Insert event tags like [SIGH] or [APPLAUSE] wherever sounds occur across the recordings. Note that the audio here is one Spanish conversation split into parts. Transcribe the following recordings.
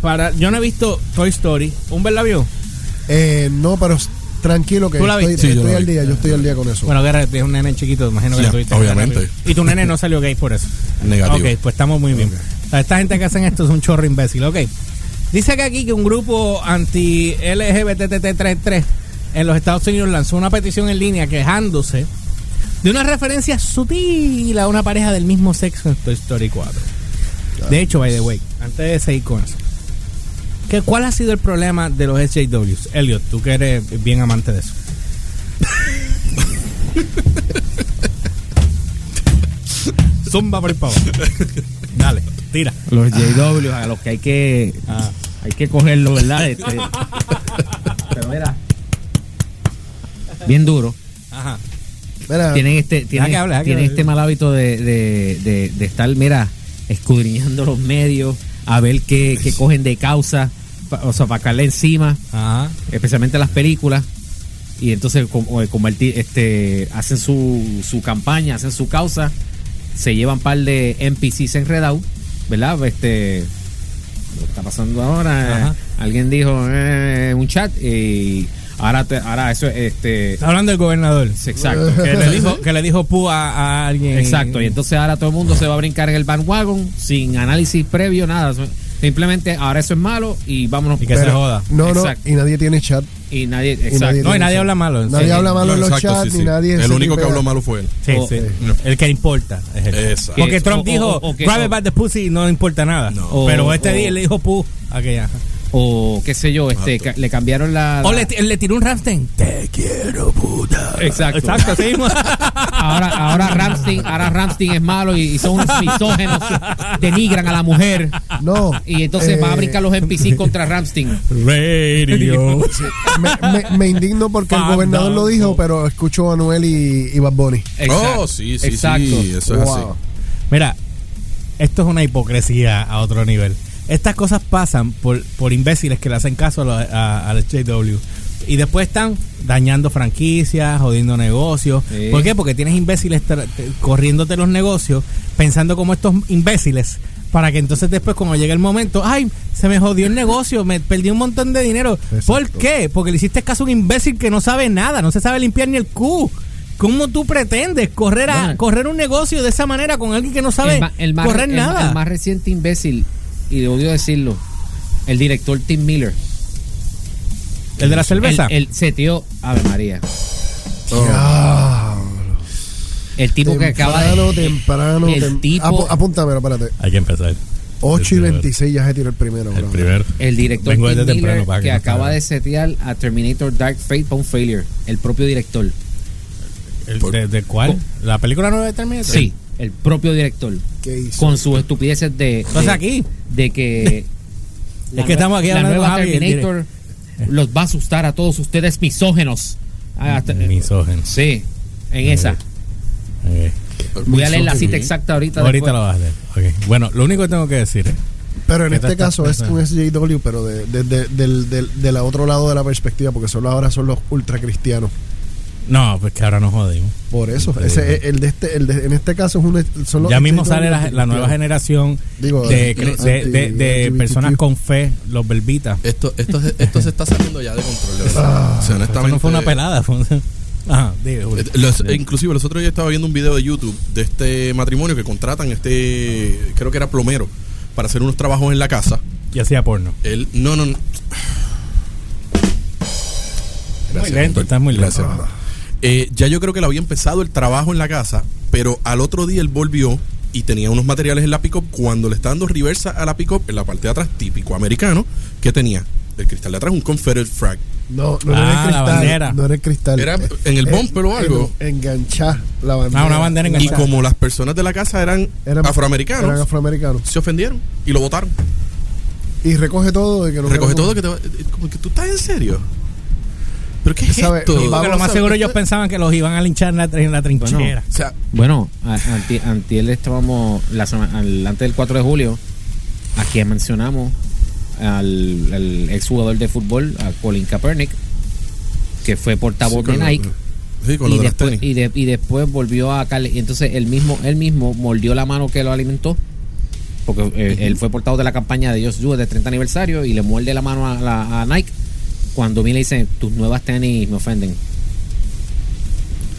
para, yo no he visto Toy Story. ¿Un la vio? Eh, no, pero tranquilo que ¿Tú la estoy, viste? Sí, yo estoy la al vi. día, yo estoy al día con eso. Bueno, Guerra es un nene chiquito, imagino que lo tuviste. obviamente. Y tu nene no salió gay por eso. Negativo. Ok, pues estamos muy bien. O sea, esta gente que hacen esto es un chorro imbécil. Ok. Dice que aquí que un grupo anti-LGBTT33 en los Estados Unidos lanzó una petición en línea quejándose de una referencia sutil a una pareja del mismo sexo en Toy Story 4. De hecho, by the way, antes de seguir con eso, ¿qué, ¿cuál ha sido el problema de los SJWs? Elliot, tú que eres bien amante de eso. [LAUGHS] Zumba por el pavo. Dale, tira. Los JW a los que hay que Ah. hay que cogerlo, ¿verdad? [LAUGHS] Este, pero mira, bien duro. Ajá. Mira, Tienen este, tienen, que tienen este mal hábito de, de, de, de estar, mira, escudriñando los medios, a ver qué, qué [LAUGHS] cogen de causa, o sea, para caerle encima, Ajá. especialmente las películas. Y entonces eh, convertir, este, hacen su, su campaña, hacen su causa, se llevan par de NPCs enredados, ¿verdad? Este, lo que está pasando ahora, Ajá. eh, alguien dijo eh, un chat y ahora, te- ahora eso, este, Está hablando del gobernador. exacto. [LAUGHS] Que le [LAUGHS] dijo, que le dijo pu a, a alguien. Exacto, y entonces ahora todo el mundo se va a brincar en el bandwagon sin análisis previo, nada. Simplemente ahora eso es malo y vámonos. Y que se joda. No, no, y nadie tiene chat. Y nadie, nadie exacto. No, y nadie habla malo. Nadie Sí. habla malo No, en los exacto, chats, sí, ni sí. nadie. El único que habló malo fue él. Sí, O- sí. El que importa. es. Exacto. Porque Que- Trump o- dijo, o- o que- grab o- it by the pussy y no importa nada. No. Pero O- este o- día le dijo pu a que ya. O qué sé yo, este, ca- le cambiaron la. O la- le, le tiró un Ramstein. Te quiero, puta. Exacto. Exacto, así mismo. [LAUGHS] Ahora, ahora Ramstein, ahora Ramstein es malo y, y son unos misógenos, denigran a la mujer. No. Y entonces eh, va a brincar los NPC contra Ramstein. Radio. me, me- me indigno porque el gobernador lo dijo, pero escucho a Anuel y, y Bad Bunny. Oh, sí, sí, Exacto. sí. Eso es así. Wow. Mira, esto es una hipocresía a otro nivel. Estas cosas pasan por, por imbéciles que le hacen caso a, los- a, a los JW. Y después están dañando franquicias, jodiendo negocios. Sí. ¿Por qué? Porque tienes imbéciles corriéndote los negocios, pensando como estos imbéciles, para que entonces después cuando llegue el momento, ay, se me jodió el negocio, me perdí un montón de dinero. ¿Por qué? Porque le hiciste caso a un imbécil que no sabe nada, no se sabe limpiar ni el cu. ¿Cómo tú pretendes correr a Bueno. correr un negocio de esa manera con alguien que no sabe el, ma- el más, correr el- nada? el más reciente imbécil, y odio decirlo, el director Tim Miller. ¿El de la cerveza? El, el setió, Ave María. Diablo. El tipo que acaba de. temprano. el tem- tipo- Apu- apúntamelo, espérate. Hay que empezar. 8 y Desde- 26 ya se tiró el primero. El bro. primer. El director Vengo Tim desde Miller temprano para que, que no acaba de setear a Terminator Dark Fate para un failure. El propio director. El- Por- de, de cuál? ¿La película nueva de Terminator? Sí, el propio director. ¿Qué hizo? Con sus estupideces de. Entonces de- aquí. De que. [LAUGHS] Es que estamos aquí la hablando nueva Javi, Terminator los va a asustar a todos ustedes misógenos. Ah, hasta- Misógeno. Sí, en esa. Voy a leer la cita exacta ahorita. Ahorita después. lo vas a leer. Bueno, lo único que tengo que decir es. Pero en ¿Qué te este caso es [LAUGHS] un SJW, pero de, de, de- del, del, del otro lado de la perspectiva, porque solo ahora son los ultracristianos. No, pues que ahora nos jodimos. Por eso, ese, el de este, el de, en este caso es un, son los Ya mismo sale la, la nueva generación Digo, de, de, de- de anti- personas con fe, los belvitas. Esto, esto, esto se está saliendo ya de control. Ah, o sea, Esto honestamente. no fue una pelada. Fue un- Ajá, Julio. Eh, los- inclusive los otros días estaba viendo un video de YouTube de este matrimonio que contratan este creo que era plomero para hacer unos trabajos en la casa Y hacía porno. él no no, no. Muy lento, muy lento. Gracias. Eh, ya yo creo que le había empezado el trabajo en la casa pero al otro día él volvió y tenía unos materiales en la pick cuando le está dando reversa a la pick en la parte de atrás típico americano que tenía el cristal de atrás un Confederate flag No, no Ah, era la cristal. bandera. No era el cristal. Era Eh, en el eh, bumper o algo. en- Enganchar la bandera. Ah, una bandera y enganchada. como las personas de la casa eran, Eran- afroamericanos Eran afroamericanos. se ofendieron y lo votaron. Y recoge todo. Y que no Recoge todo que te va- como que tú estás en serio. ¿Pero qué es ¿Sabe? esto? Porque lo más seguro ellos pensaban que los iban a linchar en la, en la trinchera. O sea, Bueno, a- anti, antier estábamos, la sema- al- antes del 4 de julio, aquí mencionamos al, al exjugador de fútbol, a Colin Kaepernick, que fue portavoz sí, de Nike. Sí, con y, de después, y, de- y después volvió a Cali. Y entonces él mismo, él mismo mordió la mano que lo alimentó porque eh, él fue portado de la campaña de Just Do It de 30 aniversario y le muerde la mano a, la- a Nike cuando Mil le dice, tus nuevas tenis me ofenden.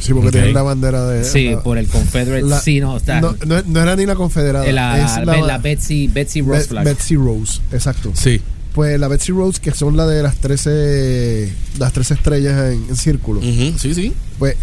Sí, porque Ok. tienen la bandera de. Sí, la- por el Confederate. la- sí, no, está. no, no- no era ni la confederada. la, es la, la Betsy, Betsy Rose Be- flag. Betsy Rose, exacto. Sí. Pues la Betsy Rose, que son la de las 13, las 13 estrellas en, en círculo. Sí, sí. Pues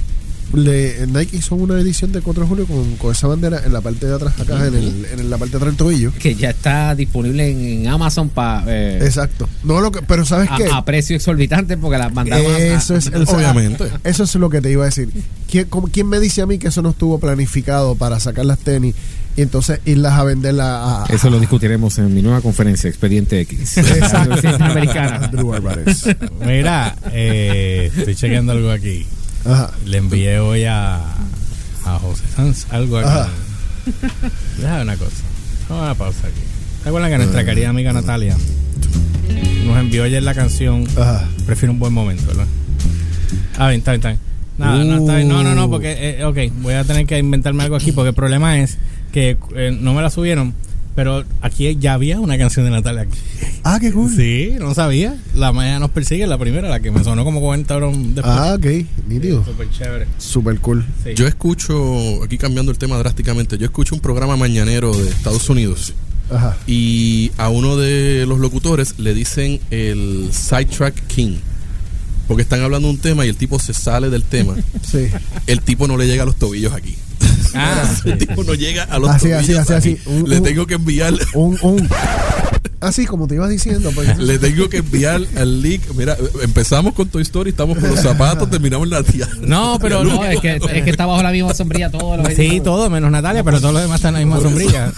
le, Nike hizo una edición de 4 de julio con, con esa bandera en la parte de atrás, acá en, el, en la parte de atrás del tobillo. que ya está disponible en, en Amazon para Exacto. No lo que, pero ¿sabes qué? a, a precio exorbitante porque las mandaron a- Eso es el Obviamente. Eso es lo que te iba a decir. ¿Quién, cómo- quién me dice a mí que eso no estuvo planificado para sacar las tenis y entonces irlas a venderlas a, a- Eso lo discutiremos en mi nueva conferencia, Expediente X. Americana. Mira, eh, estoy chequeando algo aquí. Ajá. Le envié hoy a, a José Sanz algo. Déjame una cosa. Vamos a una pausa aquí. ¿Te acuerdas que nuestra querida amiga Natalia nos envió ayer la canción Ajá. Prefiero un buen momento, ¿verdad? Ah, bien, está bien, está bien. Nada, no, está bien. no, no, no, porque, eh, ok, voy a tener que inventarme algo aquí porque el problema es que eh, no me la subieron, pero aquí ya había una canción de Natalia aquí. Ah, qué cool. Sí, no sabía. La Maya nos persigue, la primera, la que me sonó como 40 euros después. Ah, ok. Nítido. Súper chévere. Super cool. Sí. Yo escucho, aquí cambiando el tema drásticamente, yo escucho un programa mañanero de Estados Unidos Ajá. y a uno de los locutores le dicen el sidetrack king. Porque están hablando de un tema y el tipo se sale del tema. Sí. El tipo no le llega a los tobillos aquí. Ah, [LAUGHS] el tipo no llega a los Así, tobillos así, así, así. Un- le un- tengo que enviar Un, [LAUGHS] un. Así como te ibas diciendo. Pues, le tengo que enviar el link. Mira, empezamos con Toy Story, estamos con los zapatos, [LAUGHS] terminamos en la tía. No, pero No, es que, es que está bajo la misma sombrilla todo. Lo Sí, todo menos Natalia, pero todos los demás están en la misma sombrilla.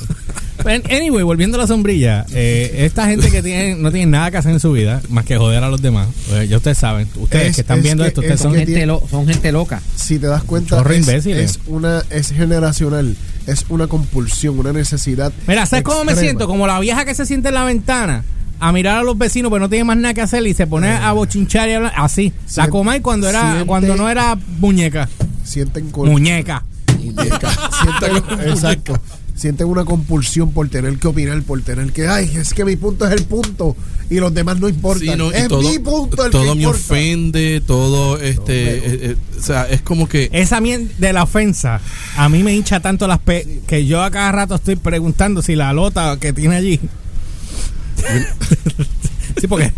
Anyway, volviendo a la sombrilla, eh, esta gente que tiene, no tiene nada que hacer en su vida más que joder a los demás. Pues, ya ustedes saben, ustedes Es- que están es viendo que- esto, es ustedes Son gente, tiene- lo- son gente loca. si te das cuenta, es, una es generacional, es una compulsión, una necesidad. Mira, ¿sabes cómo me extrema. siento? Como la vieja que se siente en la ventana a mirar a los vecinos, pero no tiene más nada que hacer y se pone a bochinchar y hablar así. La Sien- Comay cuando era siente- cuando no era muñeca. Sienten col- Muñeca. sienten, [LAUGHS] exacto. Sienten una compulsión por tener que opinar, por tener que, ay, es que mi punto es el punto y los demás no importan. Sí, no, y es todo, mi punto el todo que me importa. ofende, todo este, eh, eh, o sea, es como que Esa mierda de la ofensa a mí me hincha tanto las pe que yo a cada rato estoy preguntando si la lota que tiene allí. [LAUGHS] sí, porque.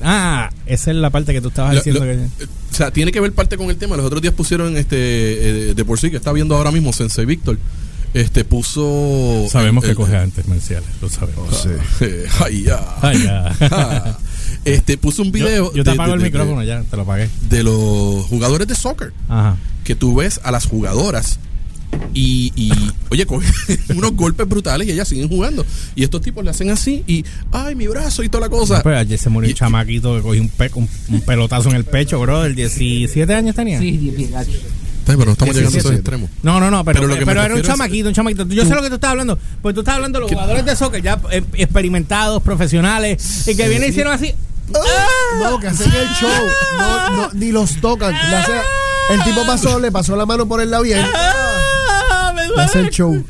Ah, esa es la parte que tú estabas Lo- diciendo lo- que. o sea, tiene que ver parte con el tema. Los otros días pusieron este eh, de por sí que está viendo ahora mismo Sensei Víctor. Este puso Sabemos el- que el- coge antes marciales, lo sabemos. Sí. Eh, [LAUGHS] ay, ya. Ay, ya. [LAUGHS] Ah. Este puso un video Yo, yo te de- apago de- el de- micrófono ya, te lo apagué. de los jugadores de soccer Ajá. que tú ves a las jugadoras y, y oye, cogen [LAUGHS] unos golpes brutales y ellas siguen jugando. Y estos tipos le hacen así y, ay, mi brazo y toda la cosa. Pues ayer se murió y- un chamaquito que cogió un, pe- un, un pelotazo en el pecho, bro. El 17 años tenía. Pero no estamos llegando a esos 17. extremos. No, no, no, pero, Pero lo que pero era un chamaquito, un chamaquito. Yo sé lo que tú estás hablando. Pues tú estás hablando de los jugadores de soccer ya eh, experimentados, profesionales, y que vienen y hicieron así. No, que hacen el show. No, no, ni los tocan. El tipo pasó, le pasó la mano por el labio y él ¡Ah! le hace el duele! show.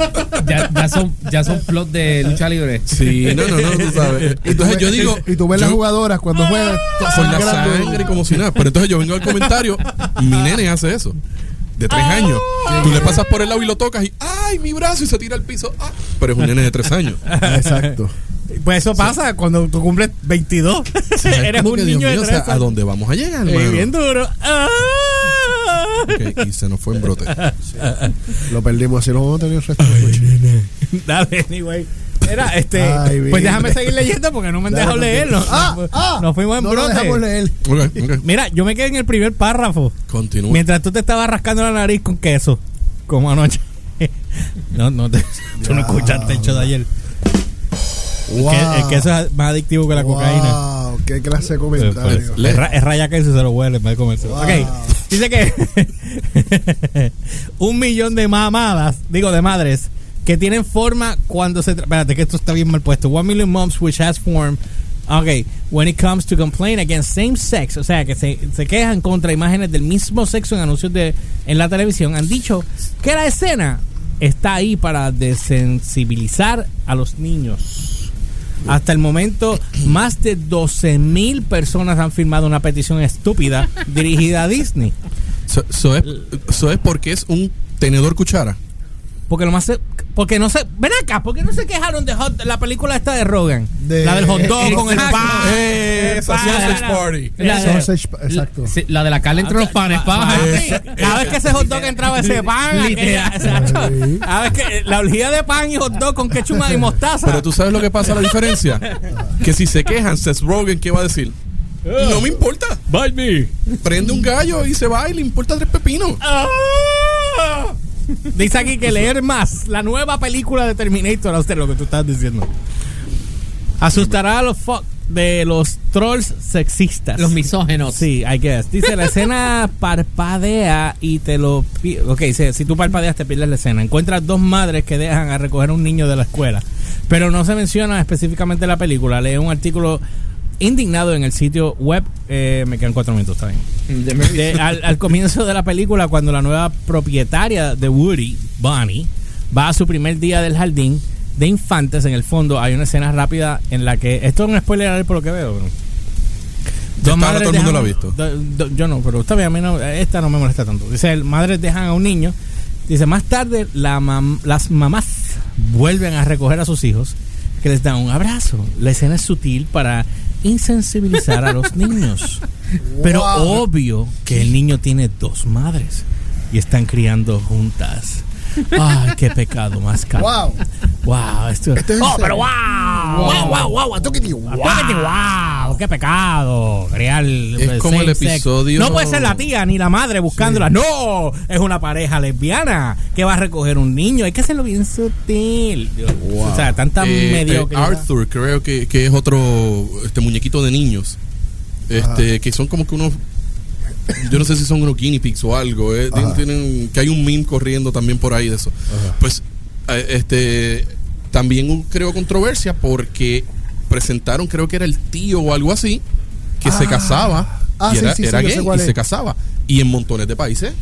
¡Ah! Ya, ya son, ya son plot de lucha libre. Sí, no, no, no, tú sabes. [LAUGHS] Entonces yo digo, Y tú ves las jugadoras cuando juegan. con la sangre como si nada. Pero entonces yo vengo al comentario, mi nene hace eso. De tres años. Tú le pasas por el lado y lo tocas y ¡ay, mi brazo! Y se tira al piso. ¡Ah! Pero es un nene de tres años. Exacto. Pues eso pasa cuando tú cumples 22. ¿Sabes? [LAUGHS] Eres un niño mío, de o sea, 3 ¿A dónde vamos a llegar, Eh, hermano? bien duro. ¡Ah! [LAUGHS] Y se nos fue en brote. Lo perdimos así, no vamos a tener el resto noche. [LAUGHS] Dale, anyway. Era, este, Ay, pues déjame seguir leyendo porque no me han dejado leerlo. Ah, Nos- ah, nos fuimos en no lo brote. dejamos leer. Ok, ok. Mira, yo me quedé en el primer párrafo. Continúa. Mientras tú te estabas rascando la nariz con queso. Como anoche. [LAUGHS] No, no, te, tú no escuchaste el show de ayer. El Wow. que- El queso es más adictivo que la cocaína. Wow, qué clase de Pues, comentario. pues, es, ra- es raya queso y se lo huele en vez de comerse. Wow. Ok, dice que [LAUGHS] un millón de mamadas, digo de madres, que tienen forma cuando se... Espérate, que esto está bien mal puesto. One million moms which has form... Ok, when it comes to complain against same sex, o sea, que se, se quejan contra imágenes del mismo sexo en anuncios de en la televisión, han dicho que la escena está ahí para desensibilizar a los niños. Hasta el momento, más de 12 mil personas han firmado una petición estúpida dirigida a Disney. So, so es, so es porque es un tenedor cuchara. Porque lo más se- porque no se ven acá, porque no se quejaron de hot- la película esta de Rogan, De- la del hot dog con el pan. Eh, esa sausage party. La de- Sausage, exacto. Sí, la de la carne entre los panes, pa. Papi, Cada vez que ese hot dog entraba ese pan, aquella- exacto. Cada vez que la olía de pan y hot dog con ketchup y mostaza. Pero tú sabes lo que pasa, la diferencia. Que si se quejan, Seth Rogen, ¿qué va a decir? No me importa. Bite me. Prende un gallo y se va y le importa tres pepinos. Ah. Dice aquí que leer más la nueva película de Terminator, a usted lo que tú estás diciendo. Asustará a los fuck de los trolls sexistas. Los misógenos. Sí, I guess. Dice, la escena [LAUGHS] parpadea y te lo... Ok, si, si tú parpadeas te pierdes la escena. Encuentras dos madres que dejan a recoger a un niño de la escuela. Pero no se menciona específicamente la película. Lee un artículo indignado en el sitio web. Eh, me quedan cuatro minutos, está bien. De- al, al comienzo de la película, cuando la nueva propietaria de Woody, Bonnie, va a su primer día del jardín de infantes, en el fondo hay una escena rápida en la que. Esto es un spoiler por lo que veo. bro. Hasta ahora todo el mundo dejan- lo ha visto. do- do- yo no, pero está bien, a mí no- esta no me molesta tanto. Dice, el- madres dejan a un niño. Dice, más tarde la mam- las mamás vuelven a recoger a sus hijos que les dan un abrazo. La escena es sutil para insensibilizar a los niños. [LAUGHS] Pero Wow. obvio que el niño tiene dos madres y están criando juntas. Ay, qué pecado más caro. Wow. Wow, esto Esto es Oh, pero wow. Wow, wow, wow, wow. Wow, qué pecado. Criar Es como el episodio- No puede ser la tía ni la madre buscándola. No, es una pareja lesbiana que va a recoger un niño. Hay que hacerlo bien sutil. O sea, tanta Eh, eh, mediocridad. Arthur, creo que, que es otro este muñequito de niños. Este, que son como que unos. Yo no sé si son unos guinea pigs o algo. eh, tienen- que hay un meme corriendo también por ahí de eso. Pues, eh, este. También creo controversia porque presentaron, creo que era el tío o algo así, que se Ah. casaba. Ah, y sí, era, sí, gay y se casaba. Y en montones de países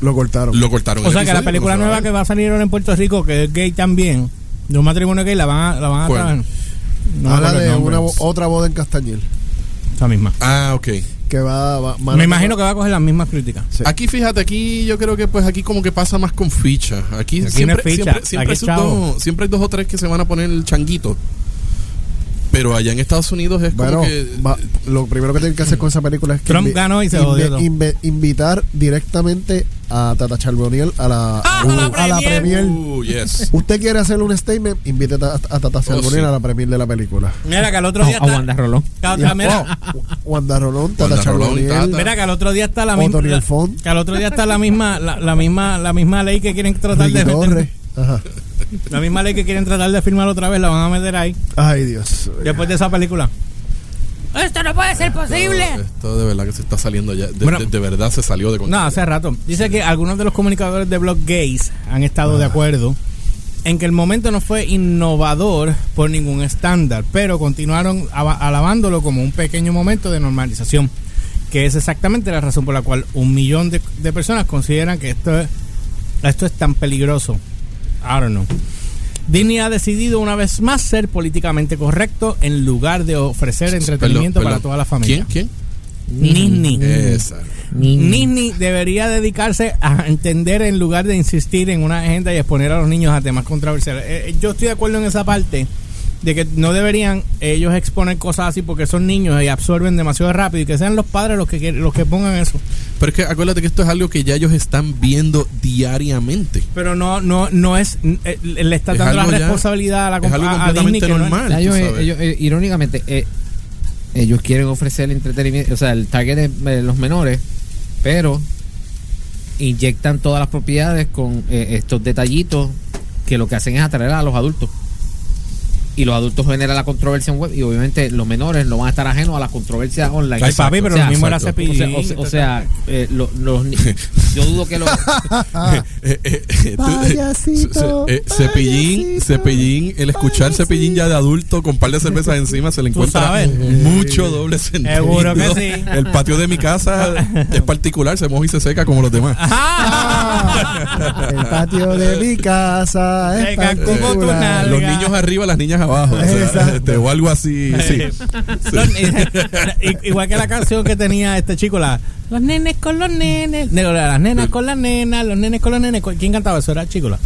Lo cortaron. lo cortaron. O el sea, que la película no nueva que va a salir ahora en Puerto Rico, que es gay también, de un matrimonio gay, la van a, la van a traer. No Habla el de una otra boda en Castañel. Esa misma. Ah, ok. Que va. va- Me a- imagino que va a coger las mismas críticas. Sí. Aquí, fíjate, aquí yo creo que pues aquí como que pasa más con ficha. Aquí, siempre, ficha, siempre, siempre aquí hay es sus chavo. dos, siempre hay dos o tres que se van a poner el changuito. Pero allá en Estados Unidos es Bueno, como que... va- lo primero que tienen que hacer con esa película es que Trump ganó y se jodió invitar directamente a Tata Charboniel a la, Ah, a, a la la premier. Uh, yes. Usted quiere hacerle un statement, invite a, a Tata Charboniel sí. a la premier de la película. Mira que al otro A, día a está. Wanda Rolón. mira, oh, Wanda Rolón, Tata Wanda Rolón, Charboniel. Tata. Mira que al otro día está la misma. Que al otro día está la misma, la, la misma, la misma ley que quieren tratar de Torres. Ajá. La misma ley que quieren tratar de firmar otra vez la van a meter ahí. Ay, Dios. Después de esa película. Esto no puede ser posible. Esto, esto de verdad que se está saliendo ya. De, Bueno. de- de verdad se salió de No, control. hace rato. Dice que algunos de los comunicadores de blog gays han estado de acuerdo en que el momento no fue innovador por ningún estándar, pero continuaron alabándolo como un pequeño momento de normalización, que es exactamente la razón por la cual un millón de, de personas consideran que esto es, esto es tan peligroso. I don't know. Disney ha decidido una vez más ser políticamente correcto en lugar de ofrecer entretenimiento Perdón, para toda la familia. ¿Quién? Disney. ¿Quién? Esa. Disney debería dedicarse a entender en lugar de insistir en una agenda y exponer a los niños a temas controversiales. Eh, eh, yo estoy de acuerdo en esa parte de que no deberían ellos exponer cosas así porque son niños y absorben demasiado rápido y que sean los padres los que los que pongan eso. Pero es que acuérdate que esto es algo que ya ellos están viendo diariamente. Pero no no no es eh, le está Es dando la ya- responsabilidad a la es algo a Disney que no es- normal. Ellos, sabes. ellos, eh, irónicamente, eh, ellos quieren ofrecer entretenimiento, o sea, el target de eh, los menores, pero inyectan todas las propiedades con eh, estos detallitos que lo que hacen es atraer a los adultos. Y los adultos generan la controversia en web y obviamente los menores no van a estar ajenos a la controversia online. Ay, papi, pero O sea, lo mismo era exacto. o CPI. sea, o sea- o sea, eh, lo- los, [LAUGHS] yo dudo que lo. [LAUGHS] Payasito, eh, cepillín, payasito, cepillín, el escuchar cepillín ya de adulto con par de cervezas encima se le encuentra mucho doble sentido. Seguro que sí. El patio de mi casa [LAUGHS] es particular, se moja y se seca como los demás. Ah, el patio de mi casa es Seca como tu particular. nalga. Los niños arriba, las niñas abajo. o, sea, Exacto. este, o algo así. sí. [LAUGHS] Igual que la canción que tenía este chico, la los nenes con los nenes, no, las nenas con las nenas, los nenes con los nenes. ¿Quién cantaba eso? Era Chicola.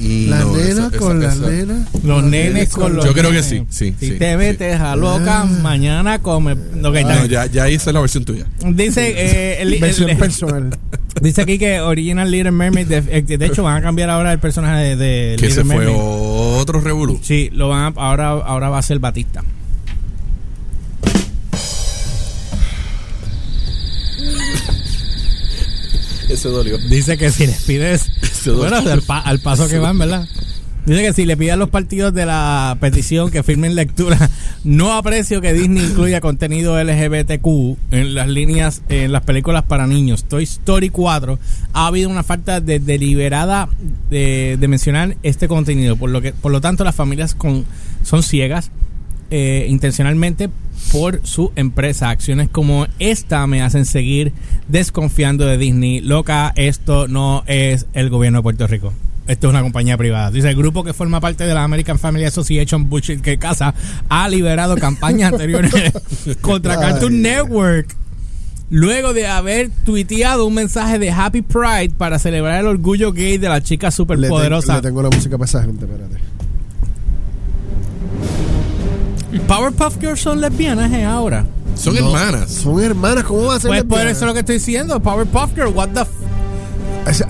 Las No, nenas con las nenas. Los nenes con los Yo creo que sí, sí, Si sí, te sí. metes a loca, mañana come. Ok, está No, ya, ya hice la versión tuya. Dice, eh, el- Versión el- personal. [LAUGHS] dice aquí que Original Little Mermaid, de, eh, de hecho, van a cambiar ahora el personaje de, de Que Little ese fue otro revolú. Sí, lo van a- ahora, ahora va a ser Batista. [LAUGHS] Ese dolió. Dice que si les pides. [LAUGHS] Bueno, al, pa- al paso que van, ¿verdad? Dice que si le pides a los partidos de la petición que firmen lectura, [LAUGHS] no aprecio que Disney incluya contenido LGBTQ en las líneas, en las películas para niños. Toy Story 4 ha habido una falta de deliberada de, de mencionar este contenido, por lo que, por lo tanto, las familias con, son ciegas eh, intencionalmente por su empresa. Acciones como esta me hacen seguir desconfiando de Disney. Loca, esto no es el gobierno de Puerto Rico. Esto es una compañía privada. Dice el grupo que forma parte de la American Family Association, Bullshit que casa, ha liberado campañas [LAUGHS] anteriores [LAUGHS] contra. Cartoon Network. Luego de haber tuiteado un mensaje de Happy Pride para celebrar el orgullo gay de la chica Le, te- superpoderosa. le tengo la música para esa gente, espérate. Powerpuff Girls son lesbianas eh, ahora. Son No, hermanas. Son hermanas, ¿cómo va a ser? Pues por lesbiana? eso es lo que estoy diciendo. Powerpuff Girl, what the f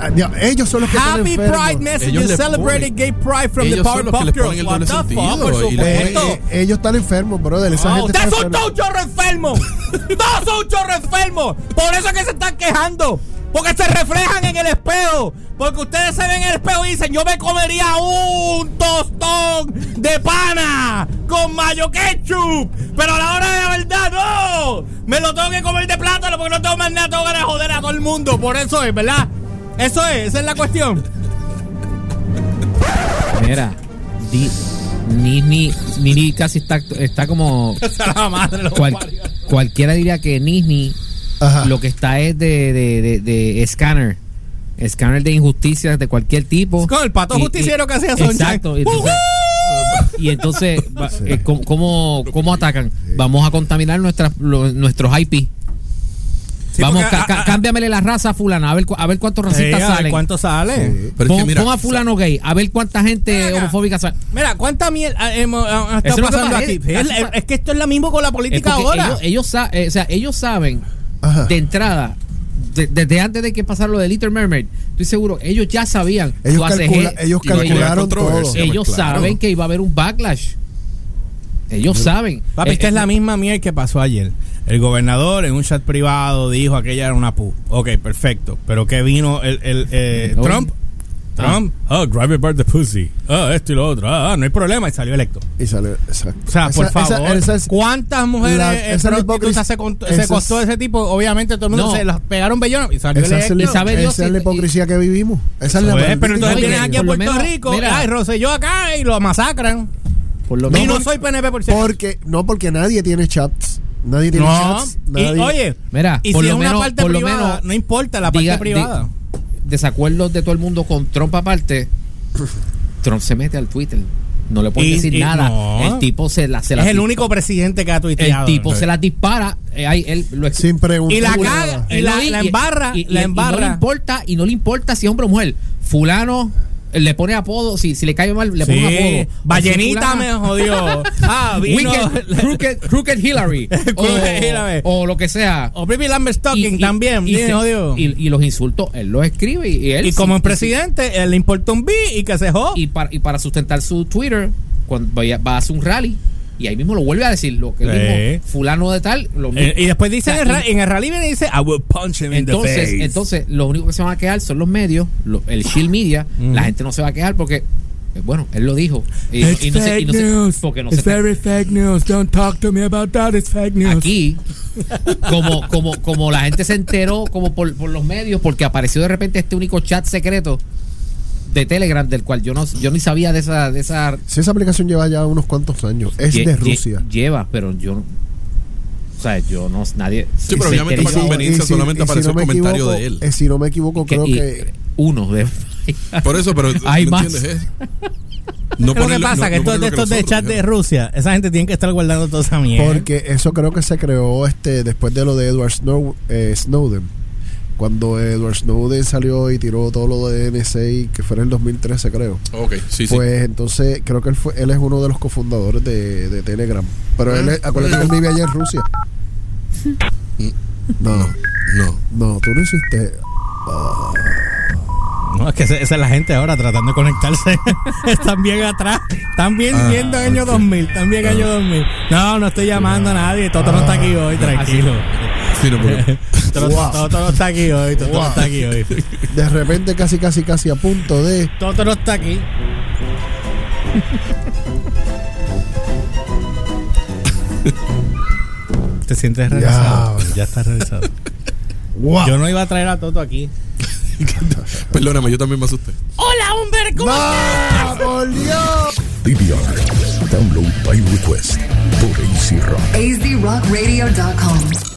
ah, ellos son los que están Happy enfermos. Pride message Ellos le celebrated ponen- gay pride from the ellos que Powerpuff Girls. What the fuck, por le Eh, supuesto. eh, ellos están enfermos, brother. Esa Ah, gente ustedes son todos un chorro enfermos. todos son un chorro enfermos. Por eso es que se están quejando. Porque se reflejan en el espejo. Porque ustedes se ven en el espejo y dicen, yo me comería un tostón de pana con mayo ketchup. Pero a la hora de la verdad, no. Me lo tengo que comer de plátano porque no tengo más nada, tengo ganas de joder a todo el mundo. Por eso es, ¿verdad? Eso es, esa es la cuestión. Mira, di, ni, ni, ni casi está, está como. [LAUGHS] Cual- cualquiera diría que Disney Ajá. lo que está es de, de, de, de escáner. Escáner de injusticias de cualquier tipo. Con el pato Y- y- justiciero que hacía Sunshine. Exacto. Y entonces, y entonces va- eh, ¿cómo, cómo, cómo atacan? Vamos a contaminar nuestras, lo- nuestros IP. Sí, Vamos, porque, ca- ca- ah, ah, cámbiamele la raza a fulana, a ver, cu- a ver cuántos Sí, racistas a ver salen. ¿Cuánto sale? Sí. Pero es que Pon, mira, pon a fulano gay, a ver cuánta gente homofóbica sale. Mira, ¿cuánta mierda hemos ha- ha Eso estado es lo que pasando pasa, aquí? es- Sí, que esto es lo mismo con la política ahora. Ellos, eh, o sea, ellos saben Ajá. de entrada, de- desde antes de que pasara lo de Little Mermaid, estoy seguro, ellos ya sabían. Ellos, calcula- ellos calcularon todo. pues, claro. saben que iba a haber un backlash. Ellos saben. Papi, Eh, esta es eh, la misma mierda que pasó ayer. El gobernador en un chat privado dijo que aquella era una pu. Ok, perfecto. Pero que vino el, el, eh, Oh. Trump. Trump, oh, drive it by the pussy. Ah, esto y lo otro. Ah, no hay problema. Y salió electo. Y sale, exacto. O sea, por Esa- favor. esa es- ¿Cuántas mujeres la- esa es la se, se es- costó ese tipo? Obviamente todo el mundo No. se las pegaron bellonas y salió esa es, electo. Dios esa es la hipocresía que vivimos. Esa es la Pues, maldita pero entonces vienen aquí lo Puerto menos, Rico, mira. ay, Rosselló acá y lo masacran. por lo y menos. no soy PNP por cierto. Porque, no, porque nadie tiene chats. Nadie tiene No, chats. y, Nadie, oye, Mira, y por si lo es una menos- parte privada, menos no importa la parte diga- privada. di- desacuerdos de todo el mundo con Trump aparte, [COUGHS] Trump se mete al Twitter. No le pueden Y- decir y nada. no. El tipo se la se la es el único presidente que ha El tuiteado. tipo se las dispara. eh, ahí él lo sin preguntar. Y la caga. y la- la embarra, la y- y- y no le importa y no le importa si es hombre o mujer fulano le pone apodo si, si le cae mal le pone un apodo Sí, Ballenita O si me jodió. [LAUGHS] Ah, vino. Crooked, crooked Hillary [LAUGHS] o, Crooked Hillary. o lo que sea O Baby Lambert Stocking y- también. y, jodido. y- los insultos él los escribe y, él Y como sí- en presidente, él le importa un B y que se jode. y para, y para sustentar su Twitter cuando vaya- va a hacer un rally y ahí mismo lo vuelve a decir lo que Sí. mismo fulano de tal lo Eh, y después dice O sea, en, el y- en el rally viene y dice I will punch him in the entonces, face. entonces, lo único que se van a quejar son los medios, lo- el shield media. La gente no se va a quejar porque Bueno, él lo dijo. Y, It's y no sé, y fake no news. porque no It's sé very fake news. Don't talk to me about that. It's fake news. aquí como como como la gente se enteró como por, por los medios porque apareció de repente este único chat secreto de Telegram del cual yo no yo ni sabía de esa de esa Si esa aplicación lleva ya unos cuantos años, es lle- de lle- Rusia. lleva pero yo no- o sea yo no nadie Sí, pero obviamente para conveniencia si- solamente y si apareció no el me comentario equivoco, de él. eh, si no me equivoco, que- creo y- que uno de Por eso, pero [LAUGHS] Hay ¿no más. entiendes? Eh, ¿Qué No lo que pasa? no- que no estos, de estos de chat de. Rusia, esa gente tiene que estar guardando toda esa mierda. Porque eso creo que se creó este después de lo de Edward Snow- eh, Snowden. Cuando Edward Snowden salió y tiró todo lo de NSA, que fue en el 2013, creo. Ok, sí, sí. Pues entonces creo que él, fue, él es uno de los cofundadores de, de Telegram. Pero él, es- acuérdate que él vive allá en Rusia. [LAUGHS] No, no, no. tú no hiciste. No, es que esa esa es la gente ahora tratando de conectarse. [LAUGHS] están bien atrás. Están bien Ah, viendo año ok. 2000. Están bien año 2000. No, no estoy llamando a nadie. Toto no está aquí hoy, tranquilo. Sí, [LAUGHS] no, porque- Toto, Wow. Toto no está aquí hoy. Toto no Wow. está aquí hoy. De repente, casi, casi, casi a punto de. Toto no está aquí. [LAUGHS] Te sientes realizado. Ya, estás realizado. ¡Wow! Yo no iba a traer a Toto aquí. [LAUGHS] Perdóname, yo también me asusté. Hola, Humber, ¿cómo ¡No! ¡Por Dios! DVR. Download by request por AC Rock. azrockradio.com.